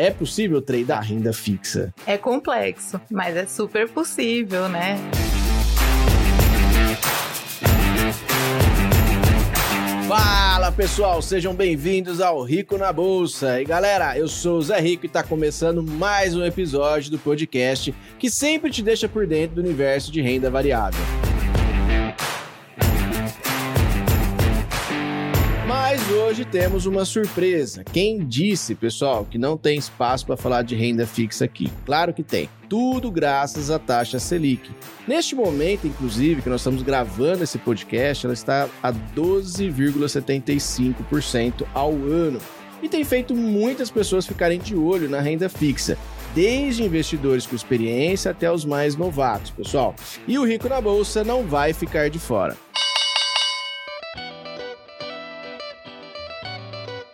É possível tradar renda fixa? É complexo, mas é super possível, né? Fala pessoal, sejam bem-vindos ao Rico na Bolsa. E galera, eu sou o Zé Rico e está começando mais um episódio do podcast que sempre te deixa por dentro do universo de renda variável. Hoje temos uma surpresa. Quem disse, pessoal, que não tem espaço para falar de renda fixa aqui? Claro que tem. Tudo graças à taxa Selic. Neste momento, inclusive, que nós estamos gravando esse podcast, ela está a 12,75% ao ano. E tem feito muitas pessoas ficarem de olho na renda fixa desde investidores com experiência até os mais novatos, pessoal. E o Rico na Bolsa não vai ficar de fora.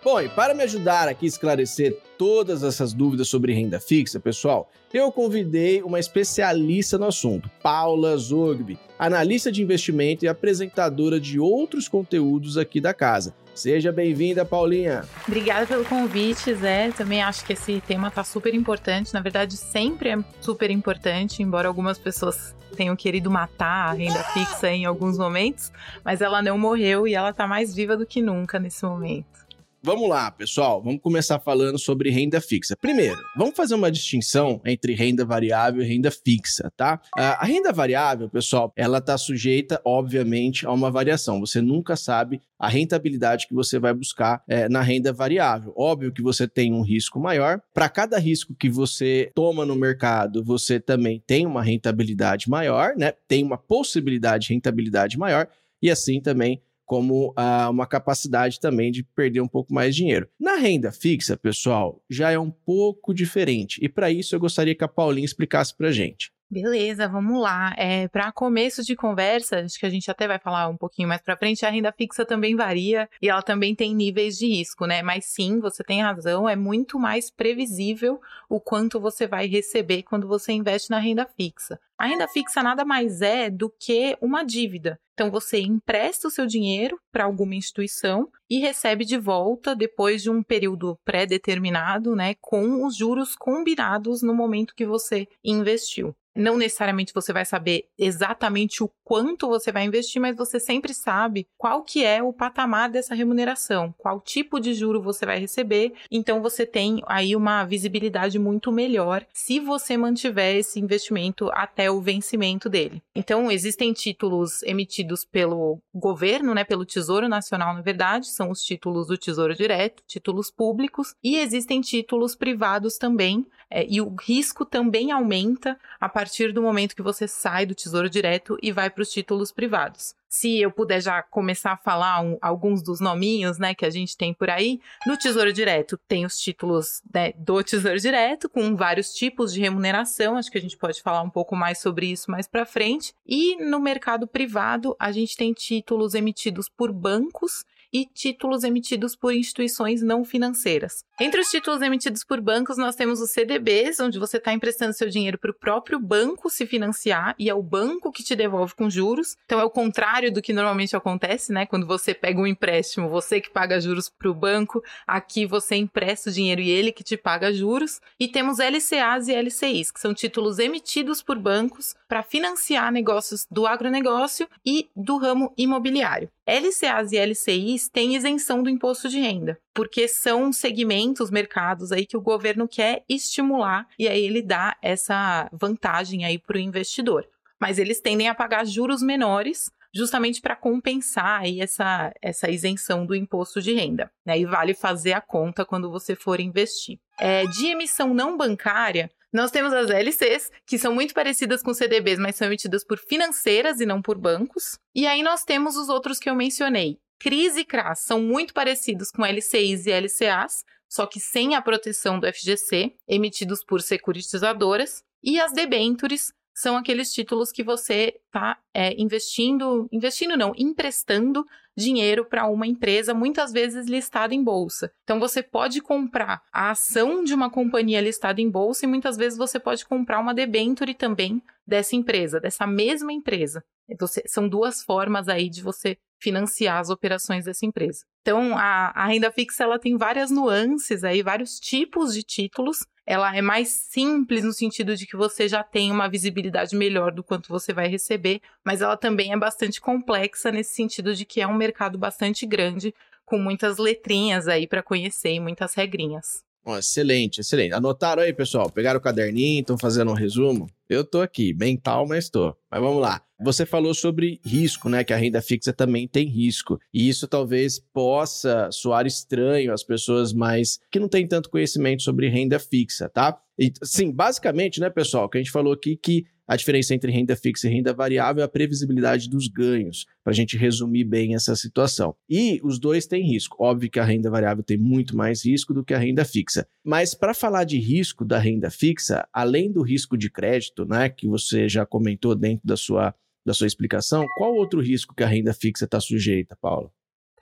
Bom, e para me ajudar aqui a esclarecer todas essas dúvidas sobre renda fixa, pessoal, eu convidei uma especialista no assunto, Paula Zogby, analista de investimento e apresentadora de outros conteúdos aqui da casa. Seja bem-vinda, Paulinha. Obrigada pelo convite, Zé. Também acho que esse tema está super importante. Na verdade, sempre é super importante, embora algumas pessoas tenham querido matar a renda fixa em alguns momentos, mas ela não morreu e ela está mais viva do que nunca nesse momento. Vamos lá, pessoal. Vamos começar falando sobre renda fixa. Primeiro, vamos fazer uma distinção entre renda variável e renda fixa, tá? A renda variável, pessoal, ela está sujeita, obviamente, a uma variação. Você nunca sabe a rentabilidade que você vai buscar é, na renda variável. Óbvio que você tem um risco maior. Para cada risco que você toma no mercado, você também tem uma rentabilidade maior, né? Tem uma possibilidade de rentabilidade maior e assim também como ah, uma capacidade também de perder um pouco mais de dinheiro. Na renda fixa, pessoal, já é um pouco diferente. E para isso eu gostaria que a Paulinha explicasse para gente. Beleza, vamos lá. É, para começo de conversa, acho que a gente até vai falar um pouquinho mais para frente, a renda fixa também varia e ela também tem níveis de risco, né? Mas sim, você tem razão, é muito mais previsível o quanto você vai receber quando você investe na renda fixa. A renda fixa nada mais é do que uma dívida. Então você empresta o seu dinheiro para alguma instituição e recebe de volta depois de um período pré-determinado, né, com os juros combinados no momento que você investiu. Não necessariamente você vai saber exatamente o quanto você vai investir, mas você sempre sabe qual que é o patamar dessa remuneração, qual tipo de juro você vai receber. Então você tem aí uma visibilidade muito melhor se você mantiver esse investimento até o vencimento dele. Então existem títulos emitidos pelo governo, né, pelo Tesouro Nacional, na verdade, são os títulos do Tesouro Direto, títulos públicos, e existem títulos privados também, é, e o risco também aumenta a do momento que você sai do Tesouro Direto e vai para os títulos privados. Se eu puder já começar a falar um, alguns dos nominhos, né, que a gente tem por aí, no Tesouro Direto tem os títulos né, do Tesouro Direto com vários tipos de remuneração. Acho que a gente pode falar um pouco mais sobre isso mais para frente. E no mercado privado a gente tem títulos emitidos por bancos e títulos emitidos por instituições não financeiras. Entre os títulos emitidos por bancos, nós temos os CDBs, onde você está emprestando seu dinheiro para o próprio banco se financiar e é o banco que te devolve com juros. Então é o contrário do que normalmente acontece, né? Quando você pega um empréstimo, você que paga juros para o banco, aqui você empresta o dinheiro e ele que te paga juros. E temos LCAs e LCIs, que são títulos emitidos por bancos para financiar negócios do agronegócio e do ramo imobiliário. LCAs e LCIs têm isenção do imposto de renda, porque são segmentos, mercados aí que o governo quer estimular e aí ele dá essa vantagem aí para o investidor. Mas eles tendem a pagar juros menores justamente para compensar aí essa, essa isenção do imposto de renda. Né? E vale fazer a conta quando você for investir. É, de emissão não bancária, nós temos as LCs, que são muito parecidas com CDBs, mas são emitidas por financeiras e não por bancos. E aí nós temos os outros que eu mencionei. CRIs e CRAS são muito parecidos com LCIs e LCAs, só que sem a proteção do FGC, emitidos por securitizadoras. E as debentures são aqueles títulos que você está é, investindo, investindo não, emprestando dinheiro para uma empresa, muitas vezes listada em bolsa. Então você pode comprar a ação de uma companhia listada em bolsa e muitas vezes você pode comprar uma debenture também dessa empresa, dessa mesma empresa. Você, são duas formas aí de você financiar as operações dessa empresa. Então, a, a renda fixa ela tem várias nuances aí, vários tipos de títulos. Ela é mais simples no sentido de que você já tem uma visibilidade melhor do quanto você vai receber, mas ela também é bastante complexa nesse sentido de que é um mercado bastante grande, com muitas letrinhas aí para conhecer e muitas regrinhas. Oh, excelente, excelente. Anotaram aí, pessoal? Pegaram o caderninho, estão fazendo um resumo? Eu tô aqui, mental, mas tô. Mas vamos lá. Você falou sobre risco, né? Que a renda fixa também tem risco. E isso talvez possa soar estranho às pessoas mais que não têm tanto conhecimento sobre renda fixa, tá? E, sim, basicamente, né, pessoal, que a gente falou aqui que a diferença entre renda fixa e renda variável é a previsibilidade dos ganhos, para a gente resumir bem essa situação. E os dois têm risco. Óbvio que a renda variável tem muito mais risco do que a renda fixa. Mas para falar de risco da renda fixa, além do risco de crédito, né, que você já comentou dentro da sua, da sua explicação, qual outro risco que a renda fixa está sujeita, Paula?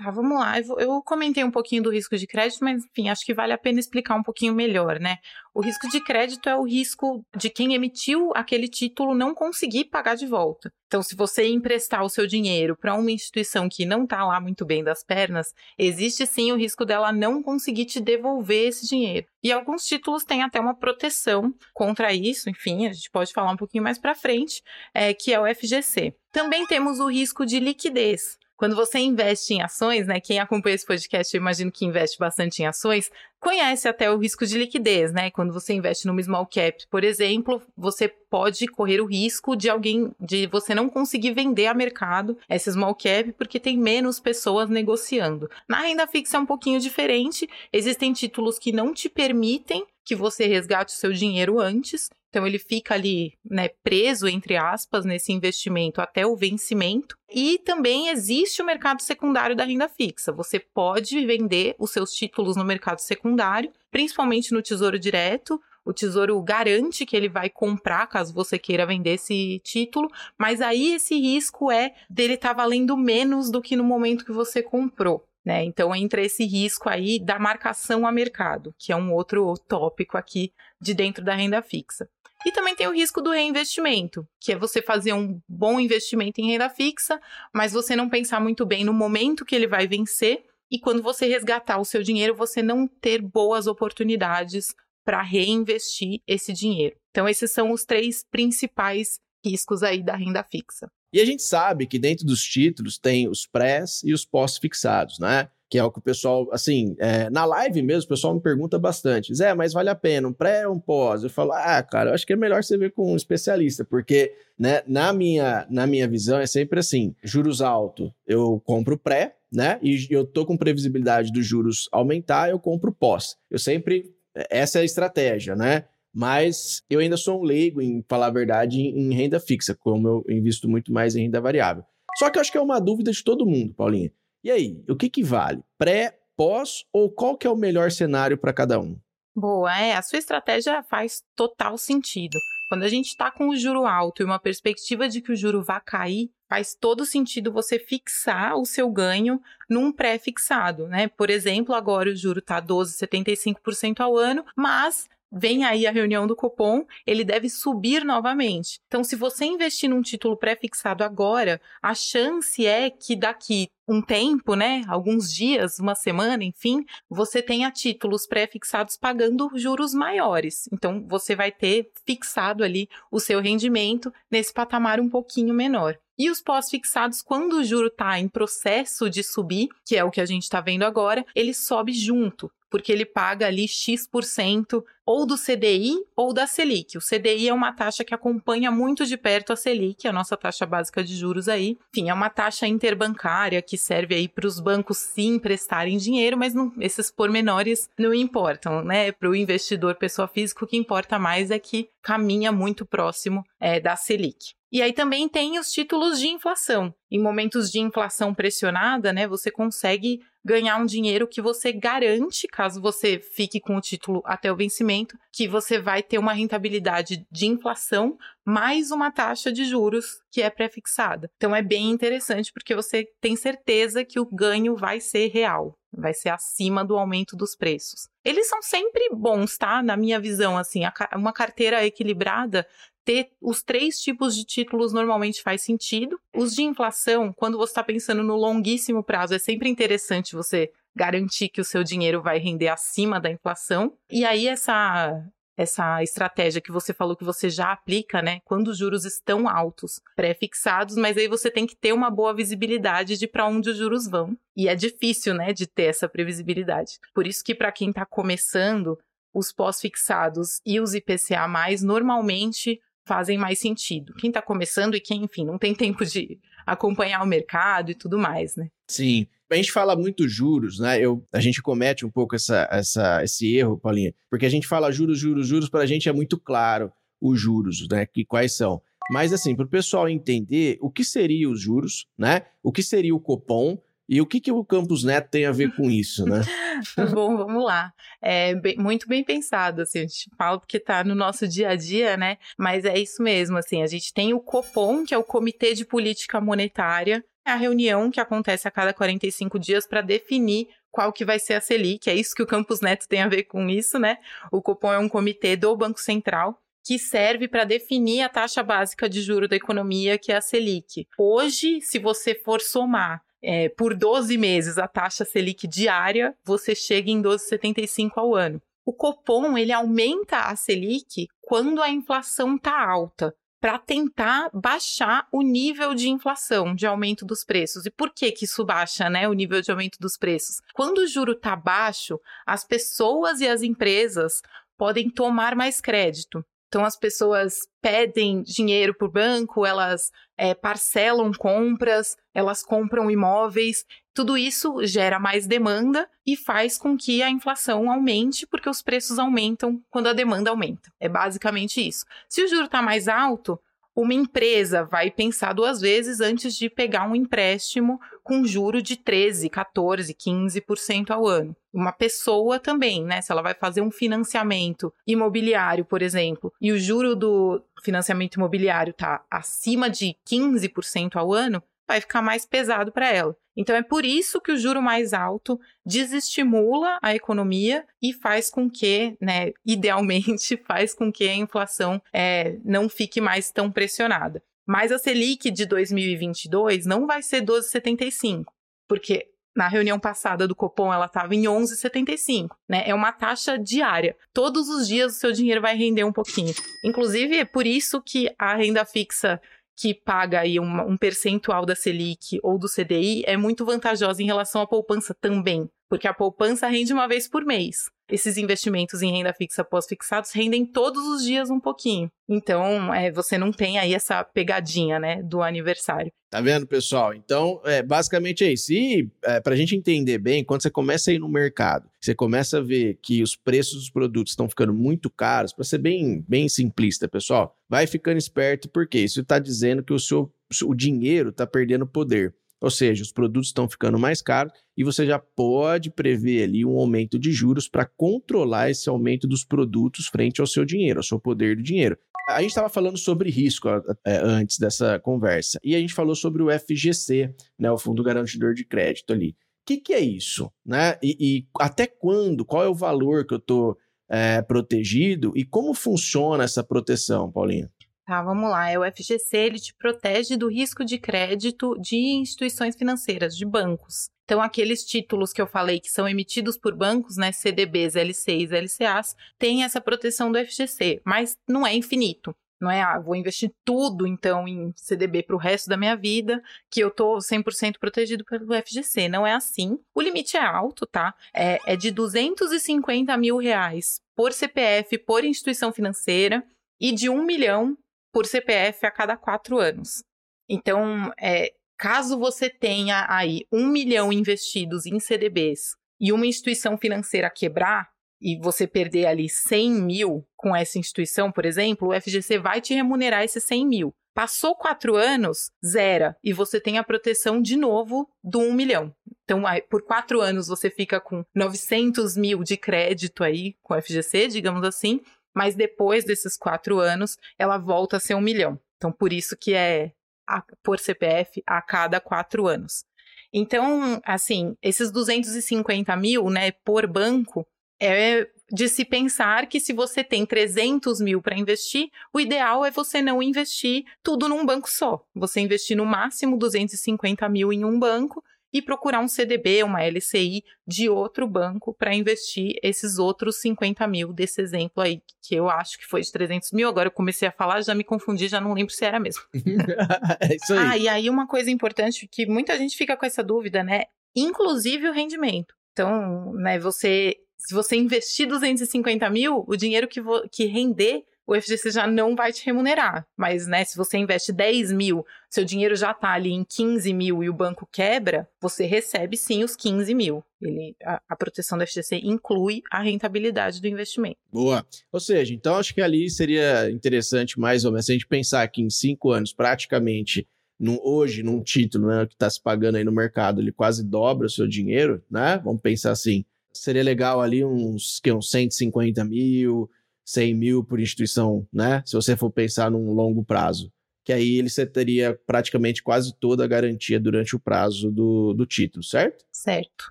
Tá, vamos lá. Eu, eu, comentei um pouquinho do risco de crédito, mas enfim, acho que vale a pena explicar um pouquinho melhor, né? O risco de crédito é o risco de quem emitiu aquele título não conseguir pagar de volta. Então, se você emprestar o seu dinheiro para uma instituição que não está lá muito bem das pernas, existe sim o risco dela não conseguir te devolver esse dinheiro. E alguns títulos têm até uma proteção contra isso, enfim, a gente pode falar um pouquinho mais para frente, é, que é o FGC. Também temos o risco de liquidez. Quando você investe em ações, né? Quem acompanha esse podcast, eu imagino que investe bastante em ações, conhece até o risco de liquidez, né? Quando você investe no small cap, por exemplo, você pode correr o risco de alguém, de você não conseguir vender a mercado essa small cap porque tem menos pessoas negociando. Na renda fixa é um pouquinho diferente. Existem títulos que não te permitem que você resgate o seu dinheiro antes. Então ele fica ali, né, preso entre aspas nesse investimento até o vencimento. E também existe o mercado secundário da renda fixa. Você pode vender os seus títulos no mercado secundário, principalmente no Tesouro Direto. O Tesouro garante que ele vai comprar caso você queira vender esse título, mas aí esse risco é dele estar tá valendo menos do que no momento que você comprou. Né? Então entra esse risco aí da marcação a mercado, que é um outro tópico aqui de dentro da renda fixa. E também tem o risco do reinvestimento, que é você fazer um bom investimento em renda fixa, mas você não pensar muito bem no momento que ele vai vencer e quando você resgatar o seu dinheiro, você não ter boas oportunidades para reinvestir esse dinheiro. Então esses são os três principais riscos aí da renda fixa. E a gente sabe que dentro dos títulos tem os prés e os pós-fixados, né? Que é o que o pessoal, assim, é, na live mesmo, o pessoal me pergunta bastante. Zé, mas vale a pena um pré ou um pós? Eu falo, ah, cara, eu acho que é melhor você ver com um especialista, porque, né, na minha, na minha visão é sempre assim: juros altos, eu compro pré, né? E eu tô com previsibilidade dos juros aumentar, eu compro pós. Eu sempre. Essa é a estratégia, né? Mas eu ainda sou um leigo, em falar a verdade, em, renda fixa, como eu invisto muito mais em renda variável. Só que eu acho que é uma dúvida de todo mundo, Paulinha. E aí, o que, que vale? Pré, pós ou qual que é o melhor cenário para cada um? Boa, é, a sua estratégia faz total sentido. Quando a gente está com o juro alto e uma perspectiva de que o juro vai cair, faz todo sentido você fixar o seu ganho num pré-fixado, né? Por exemplo, agora o juro está 12,75% ao ano, mas vem aí a reunião do Copom, ele deve subir novamente. Então, se você investir num título pré-fixado agora, a chance é que daqui um tempo, né, alguns dias, uma semana, enfim, você tenha títulos pré-fixados pagando juros maiores. Então, você vai ter fixado ali o seu rendimento nesse patamar um pouquinho menor. E os pós-fixados, quando o juro está em processo de subir, que é o que a gente está vendo agora, ele sobe junto porque ele paga ali X% ou do CDI ou da Selic. O CDI é uma taxa que acompanha muito de perto a Selic, a nossa taxa básica de juros aí. Enfim, é uma taxa interbancária que serve aí para os bancos sim prestarem dinheiro, mas não, esses pormenores não importam, né? Para o investidor pessoa física, o que importa mais é que caminha muito próximo é, da Selic. E aí também tem os títulos de inflação. Em momentos de inflação pressionada, né, você consegue ganhar um dinheiro que você garante, caso você fique com o título até o vencimento, que você vai ter uma rentabilidade de inflação mais uma taxa de juros que é pré-fixada. Então é bem interessante porque você tem certeza que o ganho vai ser real, vai ser acima do aumento dos preços. eles são sempre bons, tá? Na minha visão, assim, uma carteira equilibrada ter os três tipos de títulos normalmente faz sentido. Os de inflação, quando você está pensando no longuíssimo prazo, é sempre interessante você garantir que o seu dinheiro vai render acima da inflação. E aí essa essa estratégia que você falou que você já aplica, né? Quando os juros estão altos, pré-fixados, mas aí você tem que ter uma boa visibilidade de para onde os juros vão. E é difícil, né, de ter essa previsibilidade. Por isso que para quem está começando, os pós-fixados e os IPCA+, normalmente fazem mais sentido. Quem está começando e quem, enfim, não tem tempo de acompanhar o mercado e tudo mais, né? Sim. A gente fala muito juros, né? Eu, a gente comete um pouco essa, essa, esse erro, Paulinha, porque a gente fala juros, juros, juros, para a gente é muito claro os juros, né? Que quais são. Mas assim, para o pessoal entender o que seria os juros, né? O que seria o Copom e o que, que o Campus Neto tem a ver com isso, né? Bom, vamos lá. É bem, muito bem pensado, assim, a gente fala porque tá no nosso dia a dia, né? Mas é isso mesmo, assim, a gente tem o COPOM, que é o Comitê de Política Monetária, a reunião que acontece a cada 45 dias para definir qual que vai ser a Selic, é isso que o Campus Neto tem a ver com isso, né? O Copom é um comitê do Banco Central que serve para definir a taxa básica de juro da economia, que é a Selic. Hoje, se você for somar é, por 12 meses a taxa Selic diária, você chega em 12,75 ao ano. O Copom ele aumenta a Selic quando a inflação está alta, para tentar baixar o nível de inflação, de aumento dos preços. E por que que isso baixa, né, o nível de aumento dos preços? Quando o juro está baixo, as pessoas e as empresas podem tomar mais crédito. Então, as pessoas pedem dinheiro para o banco, elas é, parcelam compras, elas compram imóveis. Tudo isso gera mais demanda e faz com que a inflação aumente, porque os preços aumentam quando a demanda aumenta. É basicamente isso. Se o juro está mais alto, uma empresa vai pensar duas vezes antes de pegar um empréstimo com juro de 13, 14, 15% ao ano. Uma pessoa também, né? Se ela vai fazer um financiamento imobiliário, por exemplo, e o juro do financiamento imobiliário está acima de 15% ao ano, vai ficar mais pesado para ela. Então é por isso que o juro mais alto desestimula a economia e faz com que, né, idealmente, faz com que a inflação é, não fique mais tão pressionada. Mas a Selic de 2022 não vai ser 12,75, porque na reunião passada do Copom ela estava em 11,75, né? É uma taxa diária. Todos os dias o seu dinheiro vai render um pouquinho. Inclusive é por isso que a renda fixa que paga aí um, um percentual da Selic ou do CDI é muito vantajosa em relação à poupança também, porque a poupança rende uma vez por mês esses investimentos em renda fixa pós-fixados rendem todos os dias um pouquinho. Então, é, você não tem aí essa pegadinha, né, do aniversário. Tá vendo, pessoal? Então, é, basicamente é isso. E é, para a gente entender bem, quando você começa a ir no mercado, você começa a ver que os preços dos produtos estão ficando muito caros, para ser bem, bem simplista, pessoal, vai ficando esperto, porque isso está dizendo que o seu o dinheiro está perdendo poder. Ou seja, os produtos estão ficando mais caros e você já pode prever ali um aumento de juros para controlar esse aumento dos produtos frente ao seu dinheiro, ao seu poder do dinheiro. A gente estava falando sobre risco é, antes dessa conversa e a gente falou sobre o FGC, né, o Fundo Garantidor de Crédito ali. O que, que é isso? Né? E, e, até quando? Qual é o valor que eu estou é, protegido e como funciona essa proteção, Paulinha? Tá, vamos lá. É o FGC, ele te protege do risco de crédito de instituições financeiras, de bancos. Então, aqueles títulos que eu falei que são emitidos por bancos, né, CDBs, LCs, LCAs, têm essa proteção do FGC, mas não é infinito. Não é, ah, vou investir tudo, então, em CDB para o resto da minha vida, que eu tô 100% protegido pelo FGC. Não é assim. O limite é alto, tá? É, é de 250 mil reais por CPF, por instituição financeira, e de um milhão por CPF a cada quatro anos. Então, é, caso você tenha aí um milhão investidos em CDBs e uma instituição financeira quebrar, e você perder ali 100 mil com essa instituição, por exemplo, o FGC vai te remunerar esses 100 mil. Passou quatro anos, zera, e você tem a proteção de novo do 1 milhão. Então, por quatro anos, você fica com 900 mil de crédito aí com o FGC, digamos assim, mas depois desses quatro anos, ela volta a ser um milhão. Então, por isso que é a, por CPF a cada quatro anos. Então, assim, esses 250 mil, né, por banco, é de se pensar que se você tem 300 mil para investir, o ideal é você não investir tudo num banco só. Você investir no máximo 250 mil em um banco e procurar um CDB, uma LCI de outro banco para investir esses outros 50 mil desse exemplo aí, que eu acho que foi de 300 mil. Agora eu comecei a falar, já me confundi, já não lembro se era mesmo. é isso aí. Ah, e aí uma coisa importante que muita gente fica com essa dúvida, né? Inclusive o rendimento. Então, né, você se você investir 250 mil, o dinheiro que, que render, o FGC já não vai te remunerar. Mas, né, se você investe 10 mil, seu dinheiro já está ali em 15 mil e o banco quebra, você recebe sim os 15 mil. Ele, a, a, proteção do FGC inclui a rentabilidade do investimento. Boa. Ou seja, então acho que ali seria interessante mais ou menos, se a gente pensar que em cinco anos, praticamente, num, hoje, num título né, que está se pagando aí no mercado, ele quase dobra o seu dinheiro, né? Vamos pensar assim seria legal ali uns, que, uns 150 mil, 100 mil por instituição, né? Se você for pensar num longo prazo. Que aí ele você teria praticamente quase toda a garantia durante o prazo do, do título, certo? Certo.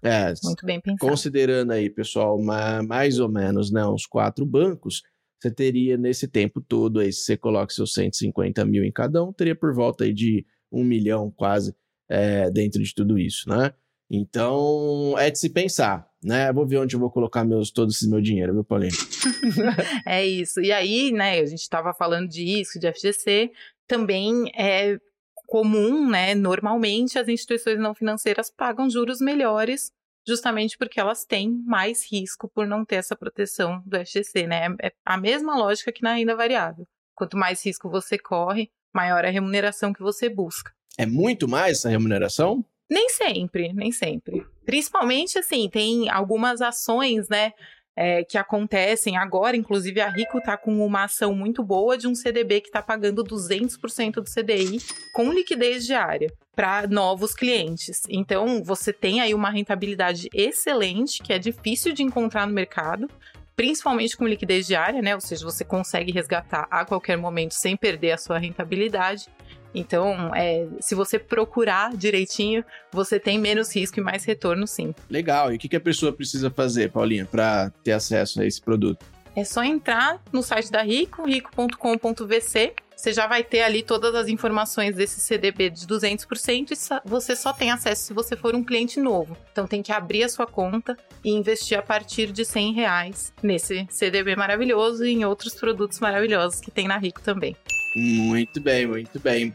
É, Muito bem pensado. Considerando aí, pessoal, mais ou menos né, uns quatro bancos, você teria nesse tempo todo aí, se você coloca seus 150 mil em cada um, teria por volta aí de um milhão quase é, dentro de tudo isso, né? Então, é de se pensar, né? Vou ver onde eu vou colocar meus, todo esse meu dinheiro, viu, Paulinho? é isso. E aí, né, a gente estava falando de risco, de FGC, também é comum, né, normalmente as instituições não financeiras pagam juros melhores justamente porque elas têm mais risco por não ter essa proteção do FGC, né? É a mesma lógica que na renda variável. Quanto mais risco você corre, maior a remuneração que você busca. É muito mais essa remuneração? Nem sempre, nem sempre. Principalmente, assim, tem algumas ações, né? É, que acontecem agora, inclusive a Rico está com uma ação muito boa de um CDB que está pagando 200% do CDI com liquidez diária para novos clientes. Então, você tem aí uma rentabilidade excelente, que é difícil de encontrar no mercado, principalmente com liquidez diária, né? Ou seja, você consegue resgatar a qualquer momento sem perder a sua rentabilidade. Então, é, se você procurar direitinho, você tem menos risco e mais retorno, sim. Legal. E o que, a pessoa precisa fazer, Paulinha, para ter acesso a esse produto? É só entrar no site da Rico, rico.com.vc. Você já vai ter ali todas as informações desse CDB de 200% e você só tem acesso se você for um cliente novo. Então tem que abrir a sua conta e investir a partir de 100 reais nesse CDB maravilhoso e em outros produtos maravilhosos que tem na Rico também. Muito bem, muito bem.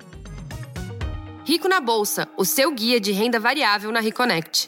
Rico na Bolsa, o seu guia de renda variável na Reconnect.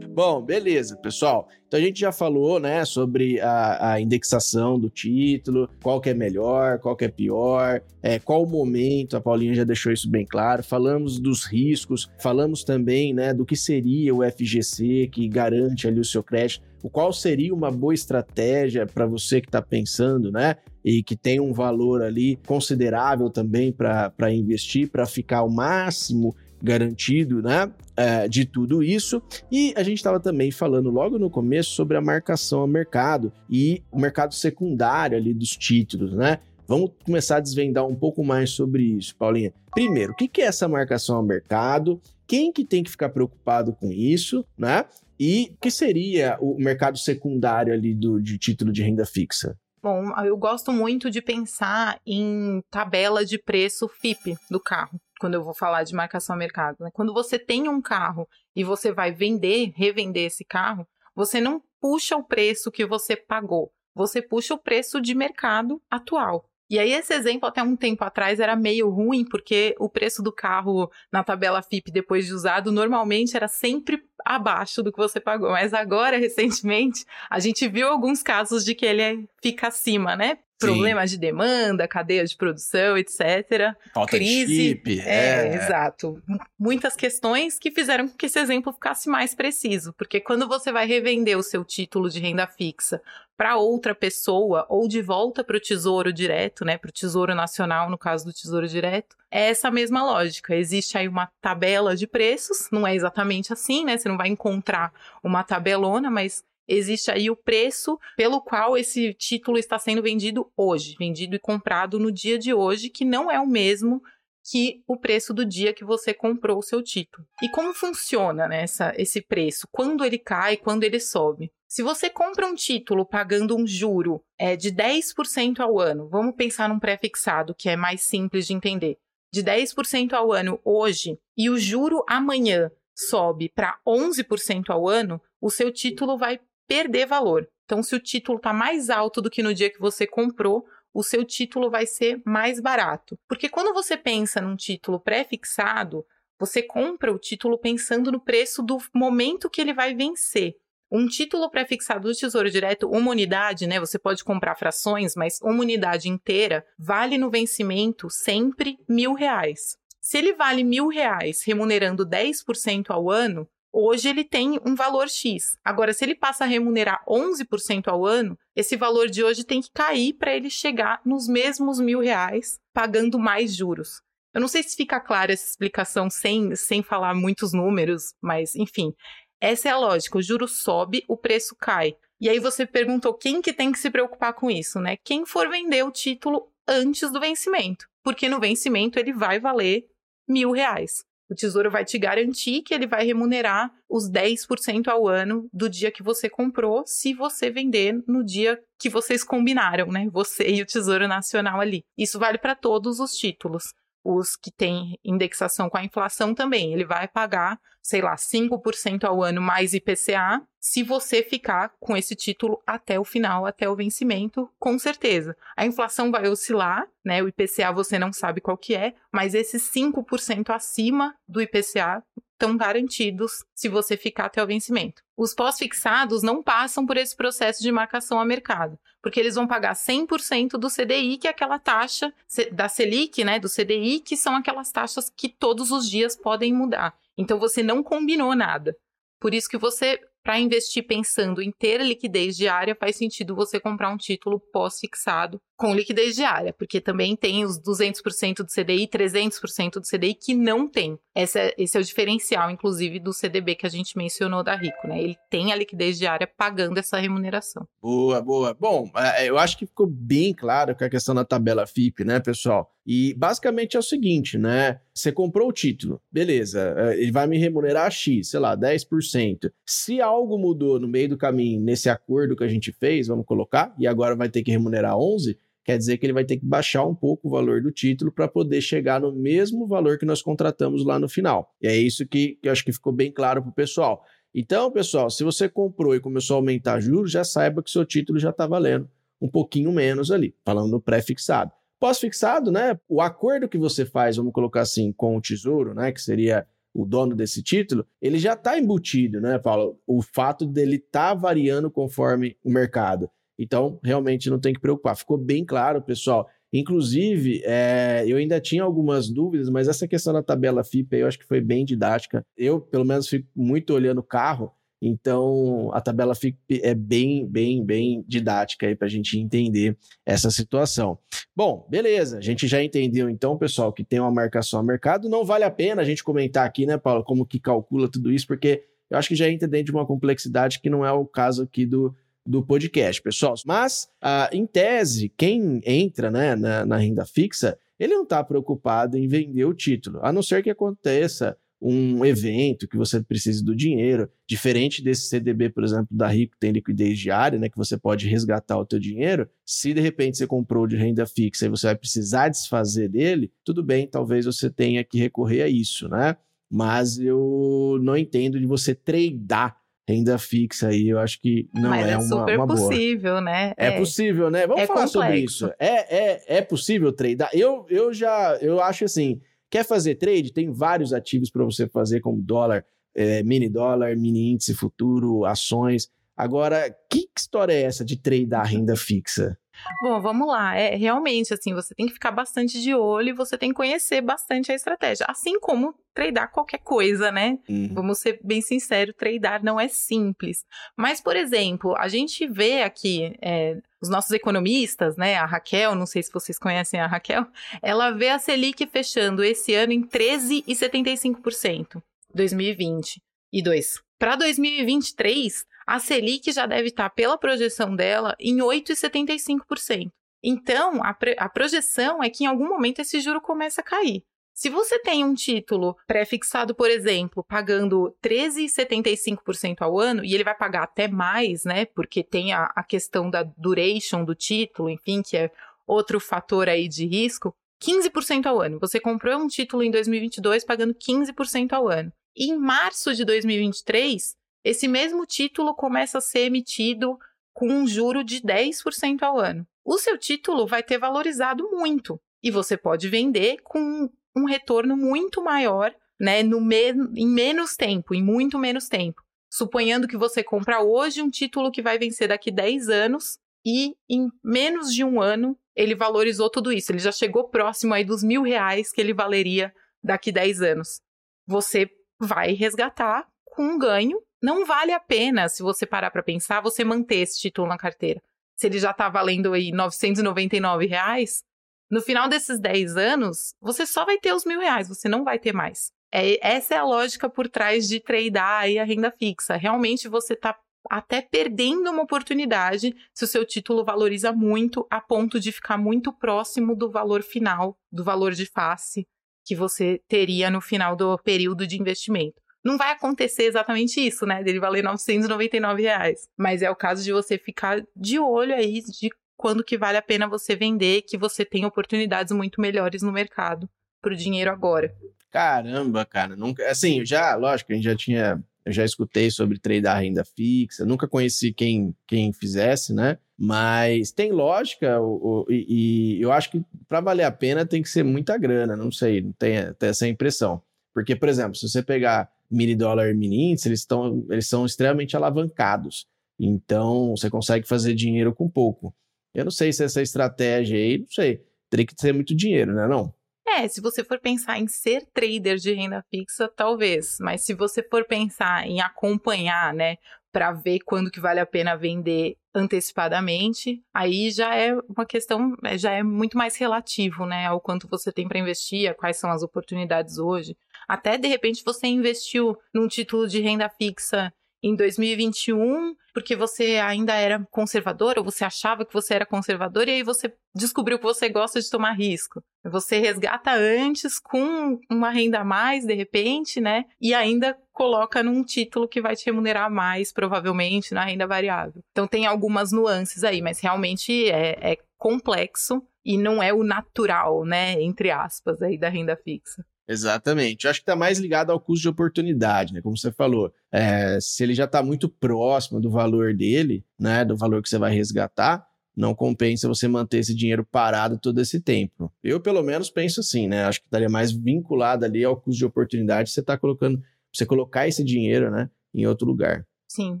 Bom, beleza, pessoal. Então a gente já falou, né, sobre a, a, indexação do título, qual que é melhor, qual que é pior, é, qual o momento, a Paulinha já deixou isso bem claro. Falamos dos riscos, falamos também, né, do que seria o FGC, que garante ali o seu crédito, o qual seria uma boa estratégia para você que está pensando, né, e que tem um valor ali considerável também para investir, para ficar ao máximo garantido, né? É, de tudo isso. E a gente estava também falando logo no começo sobre a marcação ao mercado e o mercado secundário ali dos títulos, né? Vamos começar a desvendar um pouco mais sobre isso, Paulinha. Primeiro, o que é essa marcação ao mercado? Quem que tem que ficar preocupado com isso, né? E o que seria o mercado secundário ali do, de título de renda fixa? Bom, eu gosto muito de pensar em tabela de preço FIP do carro, quando eu vou falar de marcação a mercado. Né? Quando você tem um carro e você vai vender, revender esse carro, você não puxa o preço que você pagou, você puxa o preço de mercado atual. E aí, esse exemplo, até um tempo atrás, era meio ruim, porque o preço do carro na tabela FIP depois de usado normalmente era sempre abaixo do que você pagou. Mas agora, recentemente, a gente viu alguns casos de que ele fica acima, né? Problemas de demanda, cadeia de produção, etc. Falta Crise. chip. É, é, exato. Muitas questões que fizeram com que esse exemplo ficasse mais preciso. Porque quando você vai revender o seu título de renda fixa para outra pessoa ou de volta para o Tesouro Direto, né, para o Tesouro Nacional, no caso do Tesouro Direto, é essa mesma lógica. Existe aí uma tabela de preços, não é exatamente assim, né? Você não vai encontrar uma tabelona, mas existe aí o preço pelo qual esse título está sendo vendido hoje, vendido e comprado no dia de hoje, que não é o mesmo que o preço do dia que você comprou o seu título. E como funciona né, essa, esse preço? Quando ele cai, quando ele sobe? Se você compra um título pagando um juro é, de 10% ao ano, vamos pensar num pré-fixado que é mais simples de entender, de 10% ao ano hoje e o juro amanhã sobe para 11% ao ano, o seu título vai perder valor. Então, se o título está mais alto do que no dia que você comprou, o seu título vai ser mais barato. Porque quando você pensa num título pré-fixado, você compra o título pensando no preço do momento que ele vai vencer. Um título pré-fixado do Tesouro Direto, uma unidade, né? Você pode comprar frações, mas uma unidade inteira vale no vencimento sempre mil reais. Se ele vale mil reais remunerando 10% ao ano, hoje ele tem um valor X. Agora, se ele passa a remunerar 11% ao ano, esse valor de hoje tem que cair para ele chegar nos mesmos mil reais, pagando mais juros. Eu não sei se fica clara essa explicação sem, sem falar muitos números, mas enfim, essa é a lógica. O juro sobe, o preço cai. E aí você perguntou quem que tem que se preocupar com isso, né? Quem for vender o título antes do vencimento. Porque no vencimento ele vai valer mil reais. O Tesouro vai te garantir que ele vai remunerar os 10% ao ano do dia que você comprou, se você vender no dia que vocês combinaram, né? Você e o Tesouro Nacional ali. Isso vale para todos os títulos os que têm indexação com a inflação também. Ele vai pagar, sei lá, 5% ao ano mais IPCA se você ficar com esse título até o final, até o vencimento, com certeza. A inflação vai oscilar, né? O IPCA você não sabe qual que é, mas esses 5% acima do IPCA estão garantidos se você ficar até o vencimento. Os pós-fixados não passam por esse processo de marcação a mercado, porque eles vão pagar 100% do CDI, que é aquela taxa da Selic, né, do CDI, que são aquelas taxas que todos os dias podem mudar. Então você não combinou nada. Por isso que você para investir pensando em ter liquidez diária, faz sentido você comprar um título pós-fixado com liquidez diária, porque também tem os 200% do CDI, 300% do CDI que não tem. Esse é, esse é o diferencial, inclusive, do CDB que a gente mencionou da Rico, né? Ele tem a liquidez diária pagando essa remuneração. Boa, boa. Bom, é, eu acho que ficou bem claro com a questão da tabela FIP, né, pessoal? E basicamente é o seguinte, né? Você comprou o título, beleza, é, ele vai me remunerar X, sei lá, 10%. Se algo mudou no meio do caminho nesse acordo que a gente fez, vamos colocar, e agora vai ter que remunerar 11%, quer dizer que ele vai ter que baixar um pouco o valor do título para poder chegar no mesmo valor que nós contratamos lá no final. E é isso que, que eu acho que ficou bem claro para o pessoal. Então, pessoal, se você comprou e começou a aumentar juros, já saiba que seu título já está valendo um pouquinho menos ali, falando no pré-fixado. Pós-fixado, né? O acordo que você faz, vamos colocar assim, com o tesouro, né? Que seria o dono desse título, ele já está embutido, né, Paulo? O fato dele estar tá variando conforme o mercado. Então, realmente não tem que preocupar. Ficou bem claro, pessoal. Inclusive, é, eu ainda tinha algumas dúvidas, mas essa questão da tabela FIP eu acho que foi bem didática. Eu, pelo menos, fico muito olhando o carro, então a tabela FIP é bem, bem, bem didática aí para a gente entender essa situação. Bom, beleza. A gente já entendeu então, pessoal, que tem uma marcação a mercado. Não vale a pena a gente comentar aqui, né, Paulo, como que calcula tudo isso, porque eu acho que já entra dentro de uma complexidade que não é o caso aqui do do podcast, pessoal. Mas, ah, em tese, quem entra né, na, na renda fixa, ele não está preocupado em vender o título, a não ser que aconteça um evento que você precise do dinheiro, diferente desse CDB, por exemplo, da Rico, tem liquidez diária, né, que você pode resgatar o teu dinheiro. Se de repente você comprou de renda fixa e você vai precisar desfazer dele, tudo bem, talvez você tenha que recorrer a isso, né? Mas eu não entendo de você tradar renda fixa aí, eu acho que não Mas é, é uma, super uma boa. possível, né? É, é, possível, né? Vamos é falar complexo. sobre isso. É, é, é possível tradar? Eu, eu já, eu acho assim, quer fazer trade? Tem vários ativos para você fazer, como dólar, é, mini dólar, mini índice futuro, ações. Agora, que história é essa de tradar renda fixa? Bom, vamos lá. É realmente assim, você tem que ficar bastante de olho e você tem que conhecer bastante a estratégia, assim como tradar qualquer coisa, né? Uhum. Vamos ser bem sinceros, tradar não é simples. Mas, por exemplo, a gente vê aqui é, os nossos economistas, né? A Raquel, não sei se vocês conhecem a Raquel, ela vê a Selic fechando esse ano em 13,75%, 2022. Para 2023, a Selic já deve estar, pela projeção dela, em 8,75%. Então, a, a projeção é que em algum momento esse juro começa a cair. Se você tem um título pré-fixado, por exemplo, pagando 13,75% ao ano, e ele vai pagar até mais, né? Porque tem a, a questão da duration do título, enfim, que é outro fator aí de risco, 15% ao ano. Você comprou um título em 2022 pagando 15% ao ano. E em março de 2023, esse mesmo título começa a ser emitido com um juro de 10% ao ano. O seu título vai ter valorizado muito e você pode vender com um retorno muito maior, né, no me em menos tempo, em muito menos tempo. Suponhando que você compra hoje um título que vai vencer daqui 10 anos e em menos de um ano ele valorizou tudo isso. Ele já chegou próximo aí dos mil reais que ele valeria daqui 10 anos. Você vai resgatar com um ganho. Não vale a pena, se você parar para pensar, você manter esse título na carteira. Se ele já está valendo aí 999 reais, no final desses 10 anos, você só vai ter os mil reais, você não vai ter mais. É, essa é a lógica por trás de tradear aí a renda fixa. Realmente você está até perdendo uma oportunidade se o seu título valoriza muito a ponto de ficar muito próximo do valor final, do valor de face que você teria no final do período de investimento. Não vai acontecer exatamente isso, né? Dele valer 999 reais. Mas é o caso de você ficar de olho aí de quando que vale a pena você vender, que você tem oportunidades muito melhores no mercado para o dinheiro agora. Caramba, cara, nunca, assim, já, lógico, a gente já tinha, eu já escutei sobre tradar renda fixa, nunca conheci quem, quem fizesse, né? Mas tem lógica, o, o, e, e, eu acho que para valer a pena tem que ser muita grana, não sei, não tem, tem essa impressão. Porque, por exemplo, se você pegar mini dólar e mini índice, eles, estão, eles são extremamente alavancados. Então, você consegue fazer dinheiro com pouco. Eu não sei se essa estratégia aí, não sei. Teria que ser muito dinheiro, né? Não? É, se você for pensar em ser trader de renda fixa, talvez. Mas se você for pensar em acompanhar, né, para ver quando que vale a pena vender antecipadamente, aí já é uma questão, é, já é muito mais relativo, né, ao quanto você tem para investir, a quais são as oportunidades hoje. Até de repente você investiu num título de renda fixa em 2021 porque você ainda era conservador ou você achava que você era conservador e aí você descobriu que você gosta de tomar risco. Você resgata antes com uma renda a mais, de repente, né? E ainda coloca num título que vai te remunerar mais, provavelmente, na renda variável. Então tem algumas nuances aí, mas realmente é, é complexo e não é o natural, né? Entre aspas, aí da renda fixa. Exatamente. Eu acho que está mais ligado ao custo de oportunidade, né? Como você falou, é, se ele já está muito próximo do valor dele, né? Do valor que você vai resgatar, não compensa você manter esse dinheiro parado todo esse tempo. Eu, pelo menos, penso assim, né? Acho que estaria mais vinculado ali ao custo de oportunidade você está colocando, você colocar esse dinheiro, né? Em outro lugar. Sim,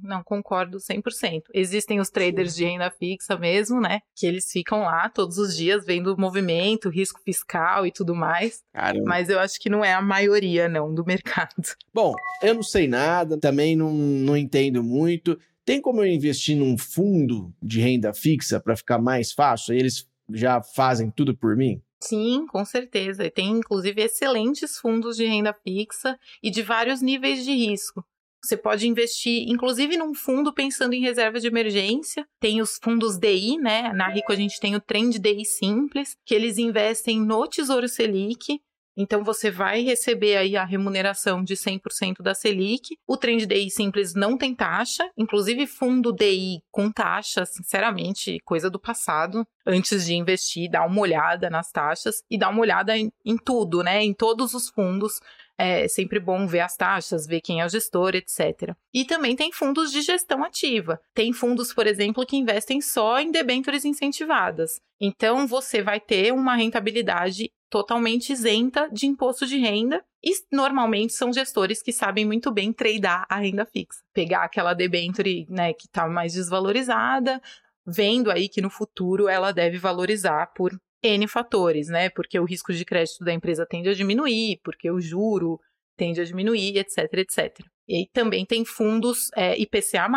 não concordo 100%. Existem os traders de renda fixa mesmo, né? Que eles ficam lá todos os dias vendo o movimento, risco fiscal e tudo mais. Caramba. Mas eu acho que não é a maioria, não, do mercado. Bom, eu não sei nada, também não, não entendo muito. Tem como eu investir num fundo de renda fixa para ficar mais fácil? Eles já fazem tudo por mim? Sim, com certeza. E tem inclusive excelentes fundos de renda fixa e de vários níveis de risco. Você pode investir, inclusive, num fundo pensando em reserva de emergência. Tem os fundos DI, né? Na Rico a gente tem o Trend DI Simples, que eles investem no Tesouro Selic. Então você vai receber aí a remuneração de 100% da Selic. O Trend DI Simples não tem taxa, inclusive fundo DI com taxa, sinceramente, coisa do passado. Antes de investir, dá uma olhada nas taxas e dá uma olhada em, em tudo, né? Em todos os fundos é sempre bom ver as taxas, ver quem é o gestor, etc. E também tem fundos de gestão ativa. Tem fundos, por exemplo, que investem só em debêntures incentivadas. Então, você vai ter uma rentabilidade totalmente isenta de imposto de renda e normalmente são gestores que sabem muito bem tradear a renda fixa. Pegar aquela debenture né, que está mais desvalorizada, vendo aí que no futuro ela deve valorizar por N fatores, né? Porque o risco de crédito da empresa tende a diminuir, porque o juro tende a diminuir, etc, etc. E também tem fundos é, IPCA+.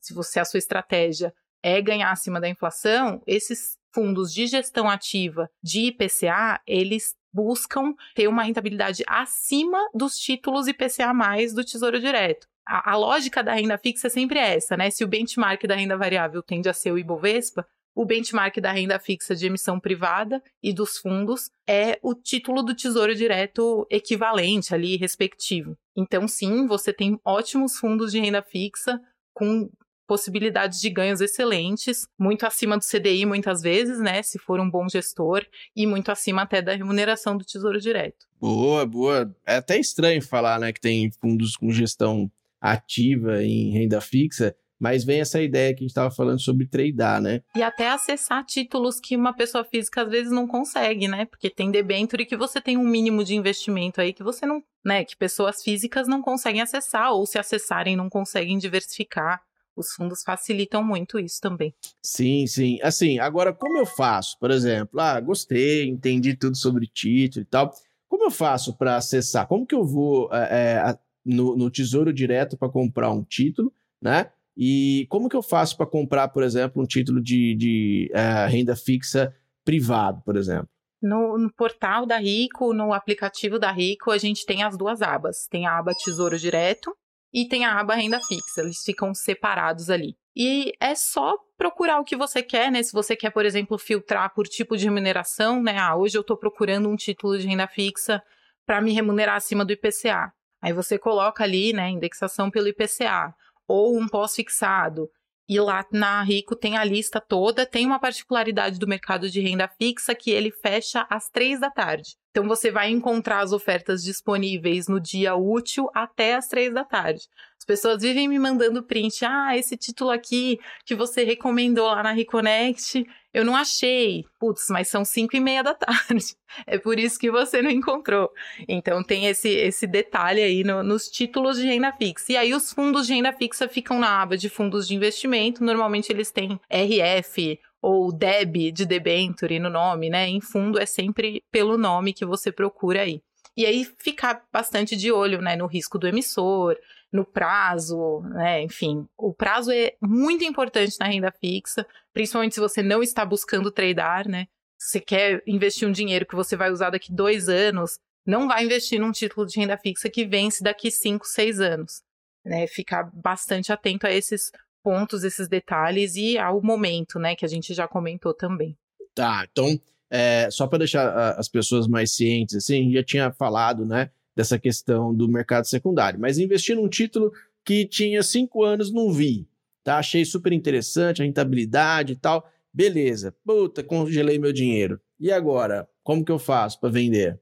Se você a sua estratégia é ganhar acima da inflação, esses fundos de gestão ativa de IPCA, eles buscam ter uma rentabilidade acima dos títulos IPCA+, do Tesouro Direto. A, a lógica da renda fixa é sempre essa, né? Se o benchmark da renda variável tende a ser o Ibovespa, o benchmark da renda fixa de emissão privada e dos fundos é o título do Tesouro Direto equivalente ali, respectivo. Então, sim, você tem ótimos fundos de renda fixa com possibilidades de ganhos excelentes, muito acima do CDI muitas vezes, né, se for um bom gestor, e muito acima até da remuneração do Tesouro Direto. Boa, boa. É até estranho falar, né, que tem fundos com gestão ativa em renda fixa, mas vem essa ideia que a gente estava falando sobre tradear, né? E até acessar títulos que uma pessoa física às vezes não consegue, né? Porque tem debenture que você tem um mínimo de investimento aí que você não, né, que pessoas físicas não conseguem acessar ou se acessarem não conseguem diversificar. Os fundos facilitam muito isso também. Sim, sim. Assim, agora como eu faço? Por exemplo, ah, gostei, entendi tudo sobre título e tal. Como eu faço para acessar? Como que eu vou é, no, no Tesouro Direto para comprar um título, né? E como que eu faço para comprar, por exemplo, um título de, de uh, renda fixa privado, por exemplo? No, no, portal da Rico, no aplicativo da Rico, a gente tem as duas abas. Tem a aba Tesouro Direto e tem a aba Renda Fixa. Eles ficam separados ali. E é só procurar o que você quer, né? Se você quer, por exemplo, filtrar por tipo de remuneração, né? Ah, hoje eu estou procurando um título de renda fixa para me remunerar acima do IPCA. Aí você coloca ali, né, indexação pelo IPCA ou um pós-fixado. E lá na Rico tem a lista toda, tem uma particularidade do mercado de renda fixa que ele fecha às três da tarde. Então você vai encontrar as ofertas disponíveis no dia útil até às três da tarde. As pessoas vivem me mandando print. Ah, esse título aqui que você recomendou lá na Reconnect, eu não achei. Putz, mas são cinco e meia da tarde. É por isso que você não encontrou. Então tem esse, esse detalhe aí no, nos títulos de renda fixa. E aí os fundos de renda fixa ficam na aba de fundos de investimento. Normalmente eles têm RF ou DEB de debenture no nome, né? Em fundo é sempre pelo nome que você procura aí. E aí ficar bastante de olho, né, no risco do emissor, no prazo, né? Enfim, o prazo é muito importante na renda fixa, principalmente se você não está buscando tradar, né? Se você quer investir um dinheiro que você vai usar daqui dois anos, não vai investir num título de renda fixa que vence daqui cinco, seis anos. Né? Ficar bastante atento a esses pontos, esses detalhes e ao momento, né, que a gente já comentou também. Tá, então, é, só para deixar as pessoas mais cientes, assim, já tinha falado, né, dessa questão do mercado secundário, mas investir num título que tinha cinco anos, não vi, tá? Achei super interessante a rentabilidade e tal, beleza, puta, congelei meu dinheiro. E agora, como que eu faço para vender?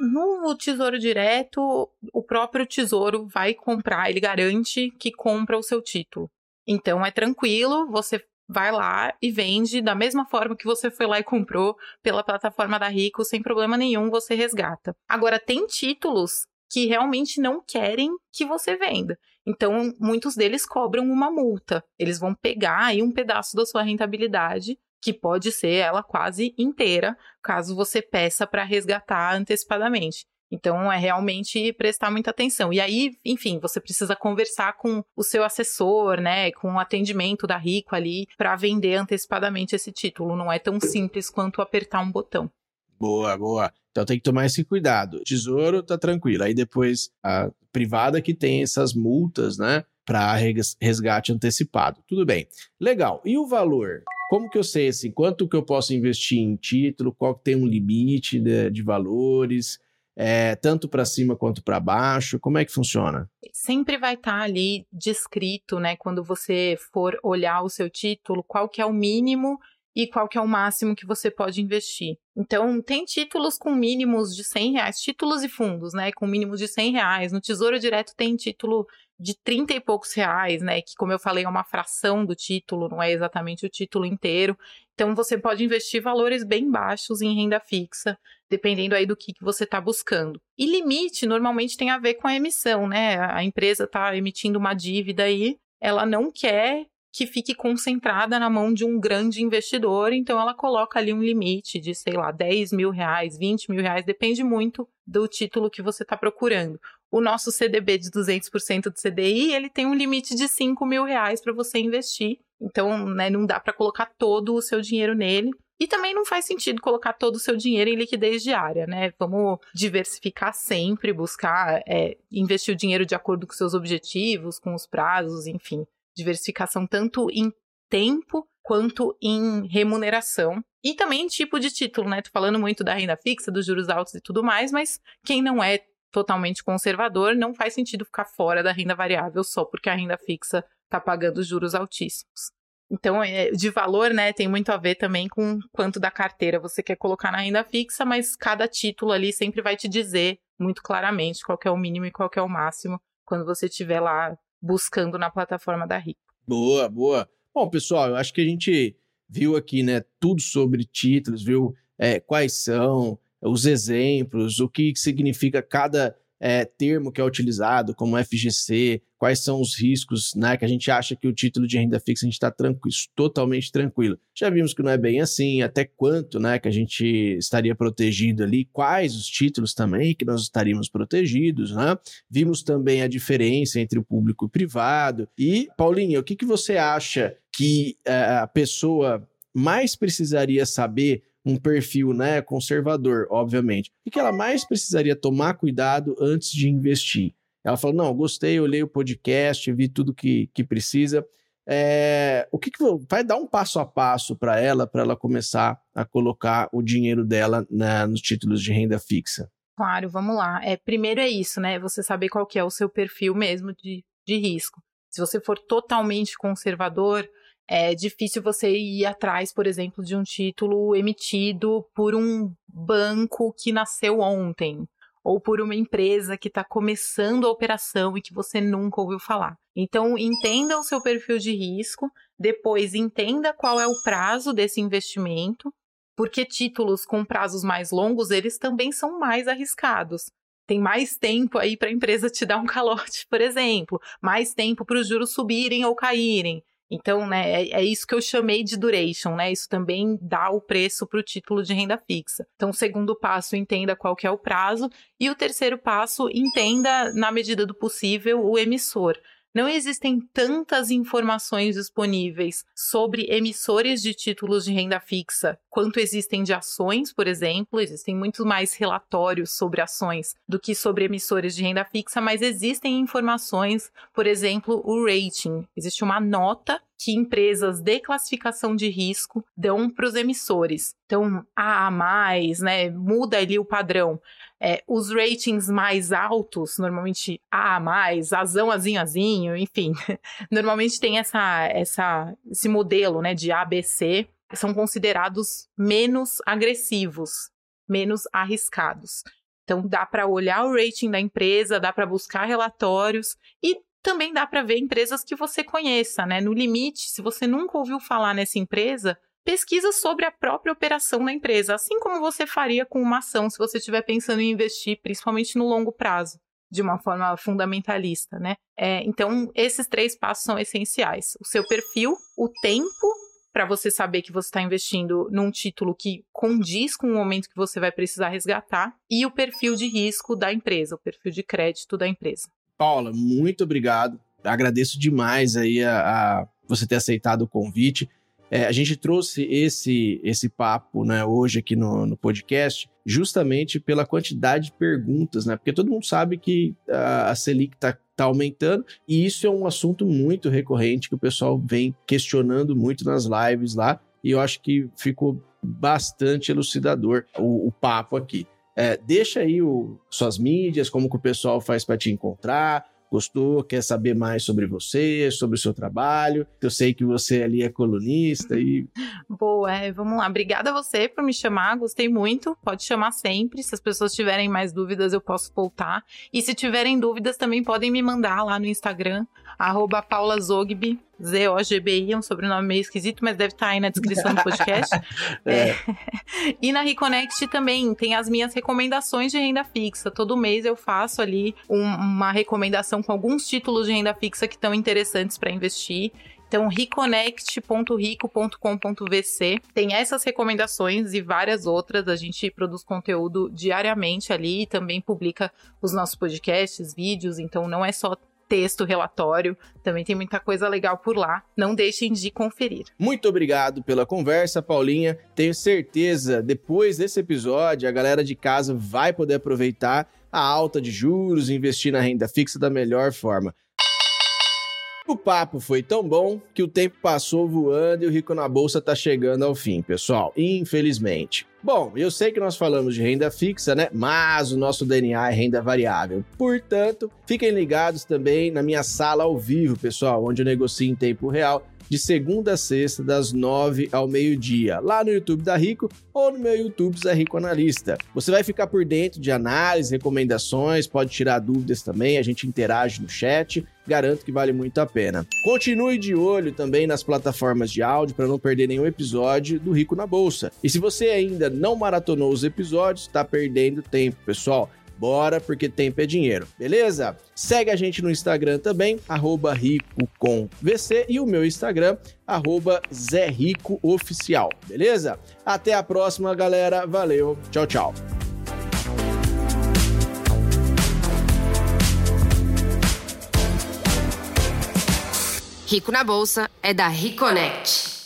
No Tesouro Direto, o próprio Tesouro vai comprar, ele garante que compra o seu título. Então é tranquilo, você vai lá e vende da mesma forma que você foi lá e comprou pela plataforma da Rico, sem problema nenhum, você resgata. Agora, tem títulos que realmente não querem que você venda. Então, muitos deles cobram uma multa. Eles vão pegar aí um pedaço da sua rentabilidade, que pode ser ela quase inteira, caso você peça para resgatar antecipadamente. Então, é realmente prestar muita atenção. E aí, enfim, você precisa conversar com o seu assessor, né, com o atendimento da Rico ali, para vender antecipadamente esse título. Não é tão simples quanto apertar um botão. Boa, boa. Então tem que tomar esse cuidado. Tesouro tá tranquilo. Aí depois a privada que tem essas multas, né, para resgate antecipado. Tudo bem. Legal. E o valor? Como que eu sei assim, quanto que eu posso investir em título? Qual que tem um limite de, de valores? É, tanto para cima quanto para baixo? Como é que funciona? Sempre vai estar tá ali descrito, né? Quando você for olhar o seu título, qual que é o mínimo e qual que é o máximo que você pode investir. Então, tem títulos com mínimos de 100 reais, títulos e fundos, né, com mínimos de 100 reais. No Tesouro Direto tem título de 30 e poucos reais, né, que como eu falei é uma fração do título, não é exatamente o título inteiro. Então, você pode investir valores bem baixos em renda fixa, dependendo aí do que, que você está buscando. E limite normalmente tem a ver com a emissão, né? A empresa está emitindo uma dívida aí, ela não quer que fique concentrada na mão de um grande investidor, então ela coloca ali um limite de, sei lá, 10 mil reais, 20 mil reais, depende muito do título que você está procurando. O nosso CDB de 200% do CDI, ele tem um limite de 5 mil reais para você investir, então né, não dá para colocar todo o seu dinheiro nele, e também não faz sentido colocar todo o seu dinheiro em liquidez diária, né? Vamos diversificar sempre, buscar é, investir o dinheiro de acordo com seus objetivos, com os prazos, enfim. Diversificação tanto em tempo quanto em remuneração e também tipo de título, né? Tô falando muito da renda fixa, dos juros altos e tudo mais, mas quem não é totalmente conservador, não faz sentido ficar fora da renda variável só porque a renda fixa está pagando juros altíssimos. Então, é, de valor, né, tem muito a ver também com quanto da carteira você quer colocar na renda fixa, mas cada título ali sempre vai te dizer muito claramente qual é o mínimo e qual é o máximo quando você estiver lá buscando na plataforma da RICO. Boa, boa. Bom, pessoal, eu acho que a gente viu aqui, né, tudo sobre títulos, viu é, quais são os exemplos, o que significa cada é, termo que é utilizado, como FGC, quais são os riscos, né? Que a gente acha que o título de renda fixa a gente está tranquilo, totalmente tranquilo. Já vimos que não é bem assim, até quanto, né? Que a gente estaria protegido ali, quais os títulos também que nós estaríamos protegidos, né? Vimos também a diferença entre o público e o privado. E, Paulinha, o que, que você acha que é, a pessoa mais precisaria saber um perfil né, conservador, obviamente. O que ela mais precisaria tomar cuidado antes de investir? Ela falou: não, gostei, olhei o podcast, vi tudo que, que precisa. É, o que, que, vai dar um passo a passo para ela, para ela começar a colocar o dinheiro dela na, nos títulos de renda fixa? Claro, vamos lá. É, primeiro é isso, né? Você saber qual que é o seu perfil mesmo de, de risco. Se você for totalmente conservador, é difícil você ir atrás, por exemplo, de um título emitido por um banco que nasceu ontem, ou por uma empresa que está começando a operação e que você nunca ouviu falar. Então, entenda o seu perfil de risco, depois entenda qual é o prazo desse investimento, porque títulos com prazos mais longos, eles também são mais arriscados. Tem mais tempo aí para a empresa te dar um calote, por exemplo, mais tempo para os juros subirem ou caírem. Então, né, é, é, isso que eu chamei de duration, né? Isso também dá o preço para o título de renda fixa. Então, o segundo passo, entenda qual que é o prazo. E o terceiro passo, entenda, na medida do possível, o emissor não existem tantas informações disponíveis sobre emissores de títulos de renda fixa quanto existem de ações, por exemplo. Existem muito mais relatórios sobre ações do que sobre emissores de renda fixa, mas existem informações, por exemplo, o rating. Existe uma nota que empresas de classificação de risco dão para os emissores. Então, A mais, né, muda ali o padrão. É, os ratings mais altos, normalmente a mais, Azão, Azinho, Azinho, enfim, normalmente tem essa, essa, esse modelo né, de ABC, são considerados menos agressivos, menos arriscados. Então dá para olhar o rating da empresa, dá para buscar relatórios e também dá para ver empresas que você conheça, né? No limite, se você nunca ouviu falar nessa empresa, pesquisa sobre a própria operação da empresa, assim como você faria com uma ação se você estiver pensando em investir, principalmente no longo prazo, de uma forma fundamentalista, né? É, então, esses três passos são essenciais: o seu perfil, o tempo para você saber que você está investindo num título que condiz com o momento que você vai precisar resgatar e o perfil de risco da empresa, o perfil de crédito da empresa. Paula, muito obrigado. Agradeço demais aí a, a você ter aceitado o convite. É, a gente trouxe esse, esse papo né, hoje aqui no, no podcast justamente pela quantidade de perguntas, né? Porque todo mundo sabe que a, a Selic está tá aumentando e isso é um assunto muito recorrente que o pessoal vem questionando muito nas lives lá e eu acho que ficou bastante elucidador o, o papo aqui. É, deixa aí o, suas mídias, como que o pessoal faz para te encontrar, gostou, quer saber mais sobre você, sobre o seu trabalho. Eu sei que você ali é colunista e. Boa, é, vamos lá. Obrigada a você por me chamar, gostei muito. Pode chamar sempre. Se as pessoas tiverem mais dúvidas, eu posso voltar. E se tiverem dúvidas, também podem me mandar lá no Instagram, @paulazogbi. Z-O-G-B-I, é um sobrenome meio esquisito, mas deve estar tá aí na descrição do podcast. é. É. E na Reconnect também tem as minhas recomendações de renda fixa. Todo mês eu faço ali um, uma recomendação com alguns títulos de renda fixa que estão interessantes para investir. Então, reconnect.rico.com.vc tem essas recomendações e várias outras. A gente produz conteúdo diariamente ali e também publica os nossos podcasts, vídeos. Então, não é só texto, relatório. Também tem muita coisa legal por lá. Não deixem de conferir. Muito obrigado pela conversa, Paulinha. Tenho certeza, depois desse episódio, a galera de casa vai poder aproveitar a alta de juros e investir na renda fixa da melhor forma. O papo foi tão bom que o tempo passou voando e o Rico na Bolsa tá chegando ao fim, pessoal. Infelizmente. Bom, eu sei que nós falamos de renda fixa, né? Mas o nosso DNA é renda variável. Portanto, fiquem ligados também na minha sala ao vivo, pessoal, onde eu negocio em tempo real de segunda a sexta, das nove ao meio-dia, lá no YouTube da Rico ou no meu YouTube Zé Rico Analista. Você vai ficar por dentro de análise, recomendações, pode tirar dúvidas também, a gente interage no chat garanto que vale muito a pena. Continue de olho também nas plataformas de áudio para não perder nenhum episódio do Rico na Bolsa. E se você ainda não maratonou os episódios, está perdendo tempo, pessoal. Bora, porque tempo é dinheiro, beleza? Segue a gente no Instagram também, RicoComVC e o meu Instagram, arroba beleza? Até a próxima, galera. Valeu, tchau, tchau. Rico na Bolsa é da Reconnect.